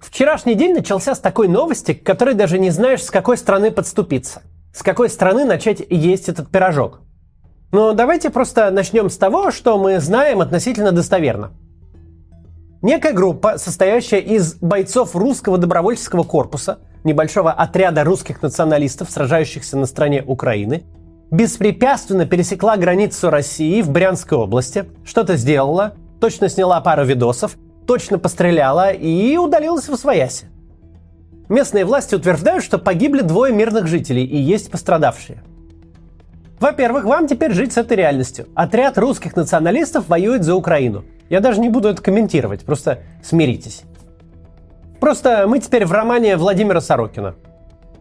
Вчерашний день начался с такой новости, к которой даже не знаешь, с какой стороны подступиться. С какой стороны начать есть этот пирожок. Но давайте просто начнем с того, что мы знаем относительно достоверно. Некая группа, состоящая из бойцов русского добровольческого корпуса, небольшого отряда русских националистов, сражающихся на стороне Украины, беспрепятственно пересекла границу России в Брянской области, что-то сделала, точно сняла пару видосов, точно постреляла и удалилась в свояси. Местные власти утверждают, что погибли двое мирных жителей и есть пострадавшие. Во-первых, вам теперь жить с этой реальностью. Отряд русских националистов воюет за Украину. Я даже не буду это комментировать, просто смиритесь. Просто мы теперь в романе Владимира Сорокина.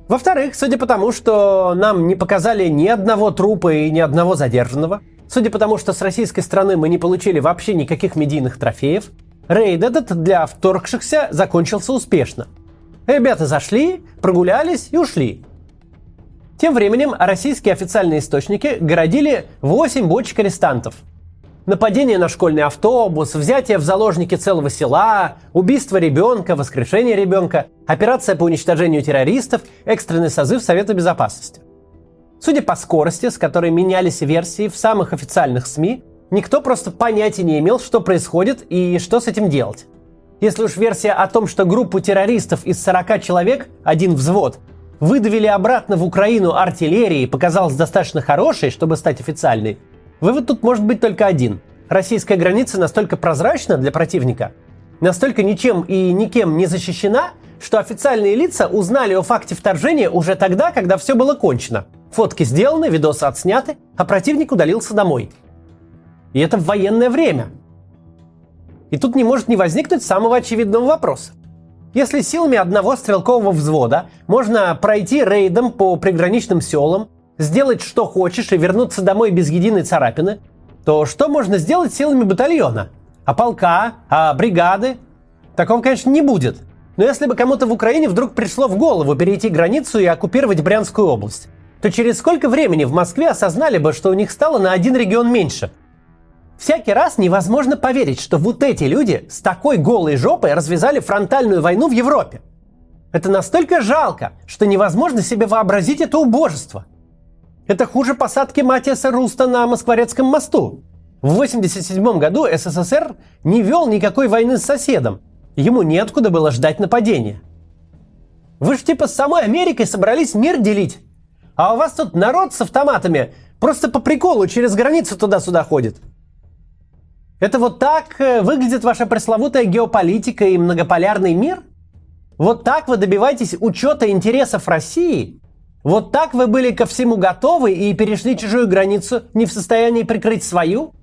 Во-вторых, судя по тому, что нам не показали ни одного трупа и ни одного задержанного, судя по тому, что с российской стороны мы не получили вообще никаких медийных трофеев, рейд этот для вторгшихся закончился успешно. Ребята зашли, прогулялись и ушли. Тем временем российские официальные источники городили 8 бочек арестантов – нападение на школьный автобус, взятие в заложники целого села, убийство ребенка, воскрешение ребенка, операция по уничтожению террористов, экстренный созыв Совета Безопасности. Судя по скорости, с которой менялись версии в самых официальных СМИ, никто просто понятия не имел, что происходит и что с этим делать. Если уж версия о том, что группу террористов из 40 человек, один взвод, выдавили обратно в Украину артиллерией, показалась достаточно хорошей, чтобы стать официальной, Вывод тут может быть только один. Российская граница настолько прозрачна для противника, настолько ничем и никем не защищена, что официальные лица узнали о факте вторжения уже тогда, когда все было кончено. Фотки сделаны, видосы отсняты, а противник удалился домой. И это в военное время. И тут не может не возникнуть самого очевидного вопроса. Если силами одного стрелкового взвода можно пройти рейдом по приграничным селам, сделать что хочешь и вернуться домой без единой царапины, то что можно сделать силами батальона? А полка? А бригады? Такого, конечно, не будет. Но если бы кому-то в Украине вдруг пришло в голову перейти границу и оккупировать Брянскую область, то через сколько времени в Москве осознали бы, что у них стало на один регион меньше? Всякий раз невозможно поверить, что вот эти люди с такой голой жопой развязали фронтальную войну в Европе. Это настолько жалко, что невозможно себе вообразить это убожество – это хуже посадки Матиаса Руста на Москворецком мосту. В 1987 году СССР не вел никакой войны с соседом. Ему неоткуда было ждать нападения. Вы ж типа с самой Америкой собрались мир делить. А у вас тут народ с автоматами просто по приколу через границу туда-сюда ходит. Это вот так э, выглядит ваша пресловутая геополитика и многополярный мир? Вот так вы добиваетесь учета интересов России вот так вы были ко всему готовы и перешли чужую границу, не в состоянии прикрыть свою?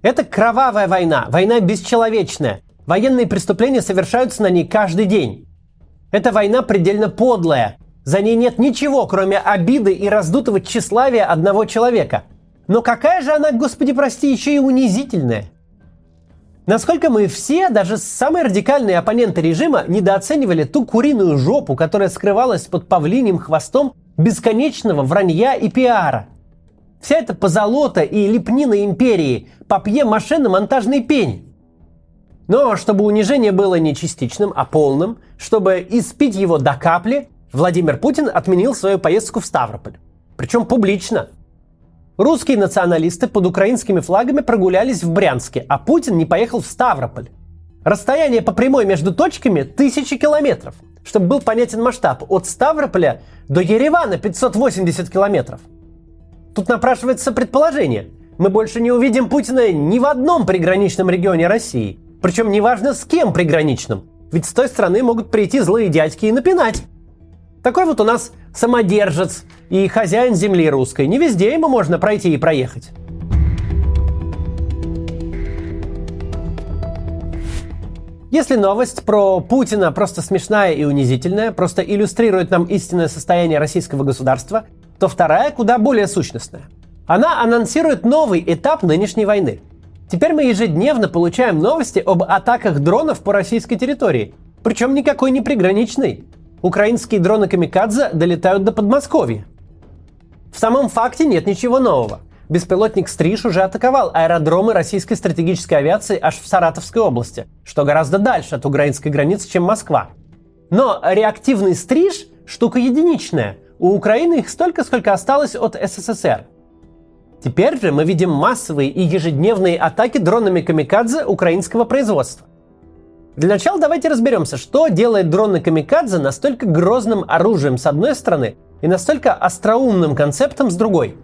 Это кровавая война, война бесчеловечная. Военные преступления совершаются на ней каждый день. Эта война предельно подлая. За ней нет ничего, кроме обиды и раздутого тщеславия одного человека. Но какая же она, господи прости, еще и унизительная. Насколько мы все, даже самые радикальные оппоненты режима, недооценивали ту куриную жопу, которая скрывалась под павлиним хвостом бесконечного вранья и пиара. Вся эта позолота и лепнина империи, папье-маше на монтажной пень. Но чтобы унижение было не частичным, а полным, чтобы испить его до капли, Владимир Путин отменил свою поездку в Ставрополь. Причем публично. Русские националисты под украинскими флагами прогулялись в Брянске, а Путин не поехал в Ставрополь. Расстояние по прямой между точками тысячи километров – чтобы был понятен масштаб, от Ставрополя до Еревана 580 километров. Тут напрашивается предположение. Мы больше не увидим Путина ни в одном приграничном регионе России. Причем неважно с кем приграничным. Ведь с той стороны могут прийти злые дядьки и напинать. Такой вот у нас самодержец и хозяин земли русской. Не везде ему можно пройти и проехать. Если новость про Путина просто смешная и унизительная, просто иллюстрирует нам истинное состояние российского государства, то вторая куда более сущностная. Она анонсирует новый этап нынешней войны. Теперь мы ежедневно получаем новости об атаках дронов по российской территории. Причем никакой не приграничной. Украинские дроны Камикадзе долетают до Подмосковья. В самом факте нет ничего нового – Беспилотник «Стриж» уже атаковал аэродромы российской стратегической авиации аж в Саратовской области, что гораздо дальше от украинской границы, чем Москва. Но реактивный стриж – штука единичная. У Украины их столько, сколько осталось от СССР. Теперь же мы видим массовые и ежедневные атаки дронами камикадзе украинского производства. Для начала давайте разберемся, что делает дроны камикадзе настолько грозным оружием с одной стороны и настолько остроумным концептом с другой.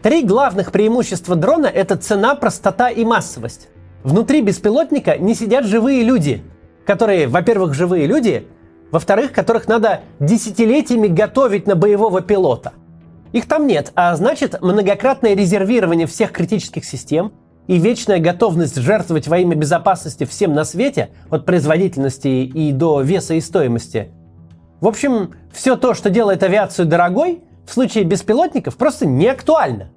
Три главных преимущества дрона – это цена, простота и массовость. Внутри беспилотника не сидят живые люди, которые, во-первых, живые люди, во-вторых, которых надо десятилетиями готовить на боевого пилота. Их там нет, а значит многократное резервирование всех критических систем, и вечная готовность жертвовать во имя безопасности всем на свете, от производительности и до веса и стоимости. В общем, все то, что делает авиацию дорогой, в случае беспилотников просто не актуально.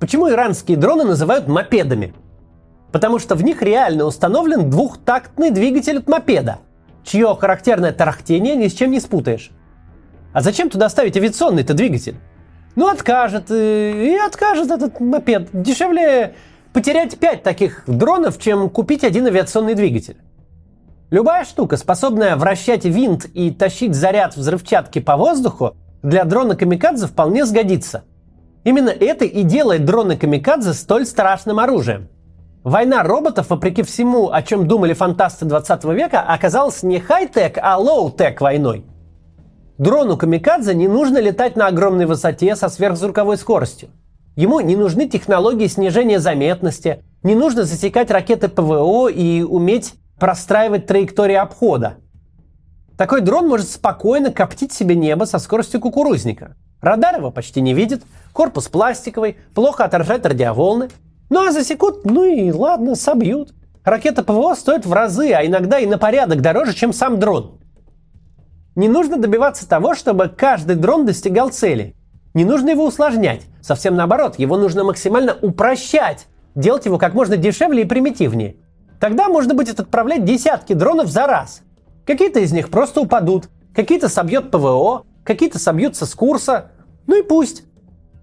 Почему иранские дроны называют мопедами? Потому что в них реально установлен двухтактный двигатель от мопеда, чье характерное тарахтение ни с чем не спутаешь. А зачем туда ставить авиационный-то двигатель? Ну, откажет, э, и откажет этот мопед. Дешевле потерять 5 таких дронов, чем купить один авиационный двигатель. Любая штука, способная вращать винт и тащить заряд взрывчатки по воздуху, для дрона Камикадзе вполне сгодится. Именно это и делает дроны Камикадзе столь страшным оружием. Война роботов, вопреки всему, о чем думали фантасты 20 века, оказалась не хай-тек, а low-tech войной. Дрону Камикадзе не нужно летать на огромной высоте со сверхзвуковой скоростью. Ему не нужны технологии снижения заметности, не нужно засекать ракеты ПВО и уметь простраивать траектории обхода. Такой дрон может спокойно коптить себе небо со скоростью кукурузника. Радар его почти не видит, корпус пластиковый, плохо отражает радиоволны. Ну а засекут, ну и ладно, собьют. Ракета ПВО стоит в разы, а иногда и на порядок дороже, чем сам дрон. Не нужно добиваться того, чтобы каждый дрон достигал цели. Не нужно его усложнять. Совсем наоборот, его нужно максимально упрощать. Делать его как можно дешевле и примитивнее. Тогда можно будет отправлять десятки дронов за раз. Какие-то из них просто упадут, какие-то собьет ПВО, какие-то собьются с курса. Ну и пусть.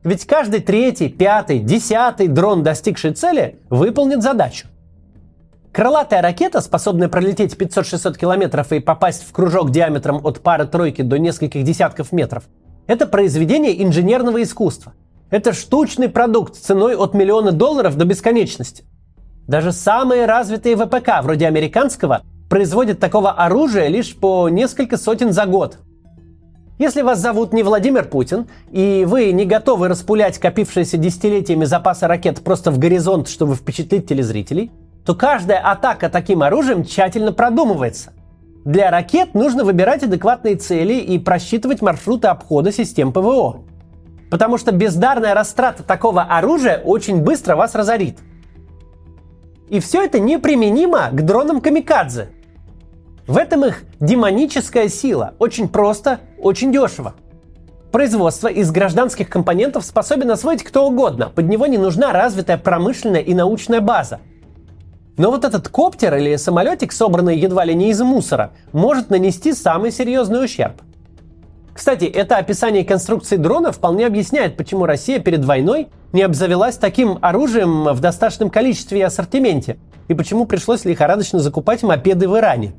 Ведь каждый третий, пятый, десятый дрон, достигший цели, выполнит задачу. Крылатая ракета, способная пролететь 500-600 километров и попасть в кружок диаметром от пары-тройки до нескольких десятков метров, это произведение инженерного искусства. Это штучный продукт ценой от миллиона долларов до бесконечности. Даже самые развитые ВПК, вроде американского, производят такого оружия лишь по несколько сотен за год. Если вас зовут не Владимир Путин, и вы не готовы распулять копившиеся десятилетиями запасы ракет просто в горизонт, чтобы впечатлить телезрителей – то каждая атака таким оружием тщательно продумывается. Для ракет нужно выбирать адекватные цели и просчитывать маршруты обхода систем ПВО. Потому что бездарная растрата такого оружия очень быстро вас разорит. И все это неприменимо к дронам Камикадзе. В этом их демоническая сила. Очень просто, очень дешево. Производство из гражданских компонентов способен освоить кто угодно. Под него не нужна развитая промышленная и научная база. Но вот этот коптер или самолетик, собранный едва ли не из мусора, может нанести самый серьезный ущерб. Кстати, это описание конструкции дрона вполне объясняет, почему Россия перед войной не обзавелась таким оружием в достаточном количестве и ассортименте, и почему пришлось лихорадочно закупать мопеды в Иране.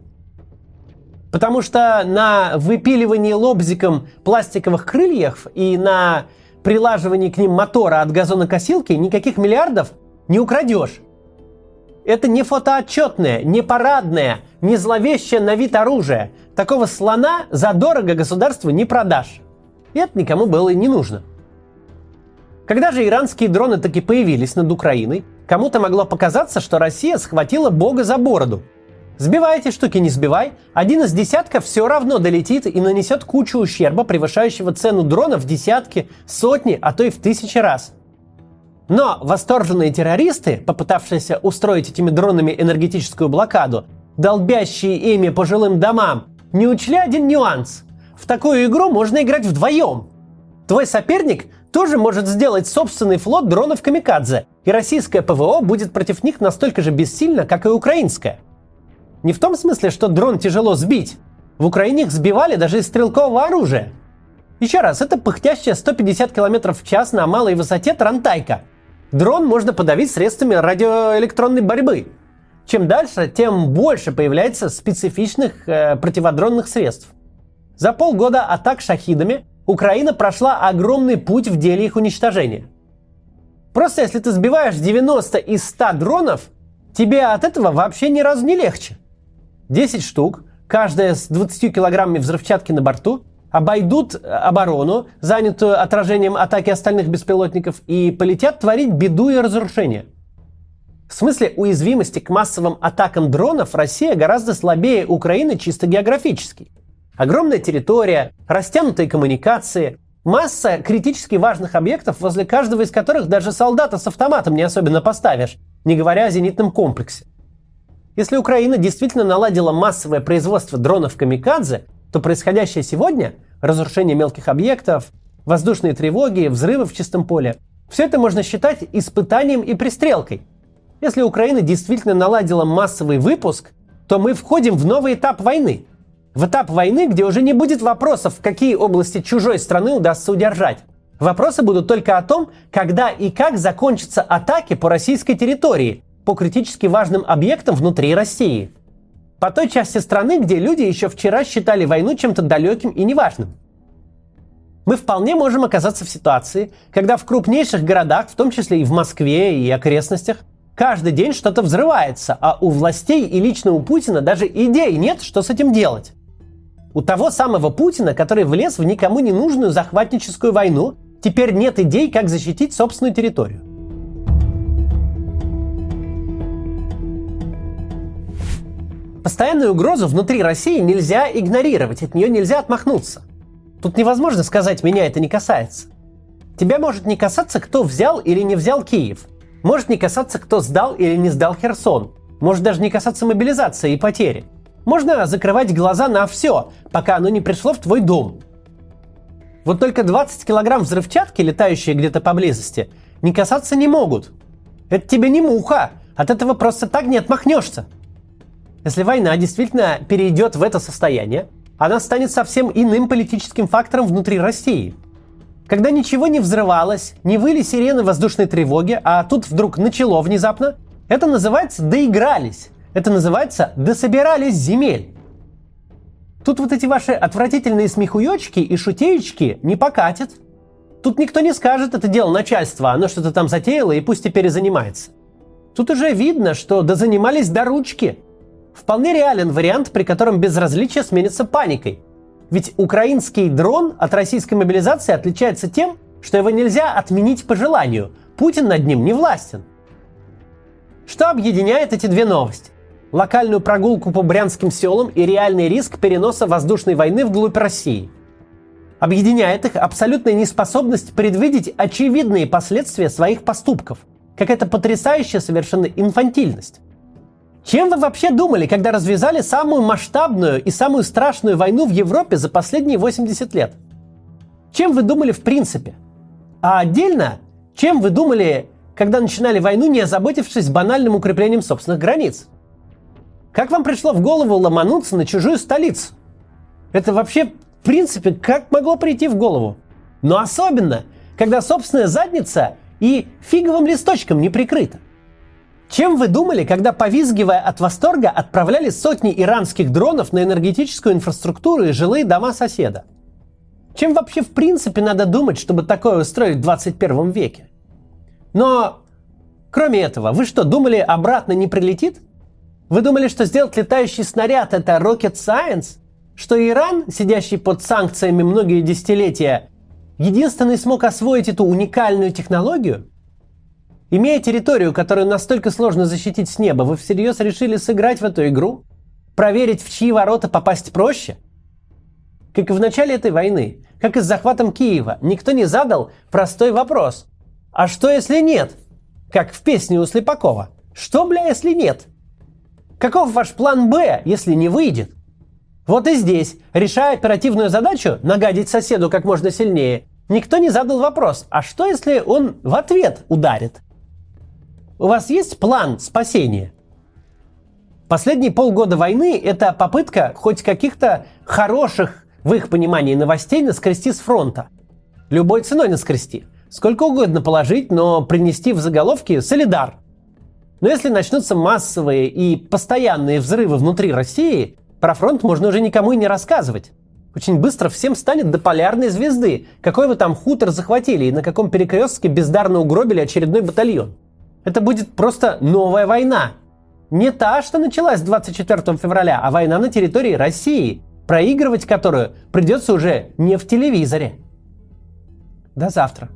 Потому что на выпиливании лобзиком пластиковых крыльев и на прилаживании к ним мотора от газонокосилки никаких миллиардов не украдешь. Это не фотоотчетное, не парадное, не зловещее на вид оружие. Такого слона задорого государству не продашь. И это никому было и не нужно. Когда же иранские дроны таки появились над Украиной, кому-то могло показаться, что Россия схватила Бога за бороду. Сбивай эти штуки, не сбивай, один из десятков все равно долетит и нанесет кучу ущерба, превышающего цену дрона в десятки, сотни, а то и в тысячи раз – но восторженные террористы, попытавшиеся устроить этими дронами энергетическую блокаду, долбящие ими по жилым домам, не учли один нюанс. В такую игру можно играть вдвоем. Твой соперник тоже может сделать собственный флот дронов Камикадзе, и российское ПВО будет против них настолько же бессильно, как и украинское. Не в том смысле, что дрон тяжело сбить. В Украине их сбивали даже из стрелкового оружия. Еще раз, это пыхтящая 150 км в час на малой высоте Трантайка – Дрон можно подавить средствами радиоэлектронной борьбы. Чем дальше, тем больше появляется специфичных э, противодронных средств. За полгода атак шахидами Украина прошла огромный путь в деле их уничтожения. Просто если ты сбиваешь 90 из 100 дронов, тебе от этого вообще ни разу не легче. 10 штук, каждая с 20 килограммами взрывчатки на борту, обойдут оборону, занятую отражением атаки остальных беспилотников, и полетят творить беду и разрушение – в смысле уязвимости к массовым атакам дронов Россия гораздо слабее Украины чисто географически. Огромная территория, растянутые коммуникации, масса критически важных объектов, возле каждого из которых даже солдата с автоматом не особенно поставишь, не говоря о зенитном комплексе. Если Украина действительно наладила массовое производство дронов «Камикадзе», то происходящее сегодня – разрушение мелких объектов, воздушные тревоги, взрывы в чистом поле – все это можно считать испытанием и пристрелкой – если Украина действительно наладила массовый выпуск, то мы входим в новый этап войны. В этап войны, где уже не будет вопросов, какие области чужой страны удастся удержать. Вопросы будут только о том, когда и как закончатся атаки по российской территории, по критически важным объектам внутри России. По той части страны, где люди еще вчера считали войну чем-то далеким и неважным. Мы вполне можем оказаться в ситуации, когда в крупнейших городах, в том числе и в Москве и окрестностях, Каждый день что-то взрывается, а у властей и лично у Путина даже идеи нет, что с этим делать. У того самого Путина, который влез в никому не нужную захватническую войну, теперь нет идей, как защитить собственную территорию. Постоянную угрозу внутри России нельзя игнорировать, от нее нельзя отмахнуться. Тут невозможно сказать, меня это не касается. Тебя может не касаться, кто взял или не взял Киев – может не касаться, кто сдал или не сдал Херсон. Может даже не касаться мобилизации и потери. Можно закрывать глаза на все, пока оно не пришло в твой дом. Вот только 20 килограмм взрывчатки, летающие где-то поблизости, не касаться не могут. Это тебе не муха, от этого просто так не отмахнешься. Если война действительно перейдет в это состояние, она станет совсем иным политическим фактором внутри России – когда ничего не взрывалось, не выли сирены воздушной тревоги, а тут вдруг начало внезапно, это называется «доигрались». Это называется «дособирались земель». Тут вот эти ваши отвратительные смехуёчки и шутеечки не покатят. Тут никто не скажет, это дело начальства, оно что-то там затеяло и пусть теперь и занимается. Тут уже видно, что дозанимались до ручки. Вполне реален вариант, при котором безразличие сменится паникой. Ведь украинский дрон от российской мобилизации отличается тем, что его нельзя отменить по желанию. Путин над ним не властен. Что объединяет эти две новости? Локальную прогулку по брянским селам и реальный риск переноса воздушной войны вглубь России. Объединяет их абсолютная неспособность предвидеть очевидные последствия своих поступков. Какая-то потрясающая совершенно инфантильность. Чем вы вообще думали, когда развязали самую масштабную и самую страшную войну в Европе за последние 80 лет? Чем вы думали в принципе? А отдельно, чем вы думали, когда начинали войну, не озаботившись банальным укреплением собственных границ? Как вам пришло в голову ломануться на чужую столицу? Это вообще, в принципе, как могло прийти в голову? Но особенно, когда собственная задница и фиговым листочком не прикрыта. Чем вы думали, когда, повизгивая от восторга, отправляли сотни иранских дронов на энергетическую инфраструктуру и жилые дома соседа? Чем вообще в принципе надо думать, чтобы такое устроить в 21 веке? Но, кроме этого, вы что, думали, обратно не прилетит? Вы думали, что сделать летающий снаряд – это rocket science? Что Иран, сидящий под санкциями многие десятилетия, единственный смог освоить эту уникальную технологию – Имея территорию, которую настолько сложно защитить с неба, вы всерьез решили сыграть в эту игру? Проверить, в чьи ворота попасть проще? Как и в начале этой войны, как и с захватом Киева, никто не задал простой вопрос. А что если нет? Как в песне у Слепакова. Что, бля, если нет? Каков ваш план «Б», если не выйдет? Вот и здесь, решая оперативную задачу, нагадить соседу как можно сильнее, никто не задал вопрос, а что если он в ответ ударит? У вас есть план спасения? Последние полгода войны – это попытка хоть каких-то хороших, в их понимании, новостей наскрести с фронта. Любой ценой наскрести. Сколько угодно положить, но принести в заголовки «Солидар». Но если начнутся массовые и постоянные взрывы внутри России, про фронт можно уже никому и не рассказывать. Очень быстро всем станет до полярной звезды, какой вы там хутор захватили и на каком перекрестке бездарно угробили очередной батальон. Это будет просто новая война. Не та, что началась 24 февраля, а война на территории России, проигрывать которую придется уже не в телевизоре. До завтра.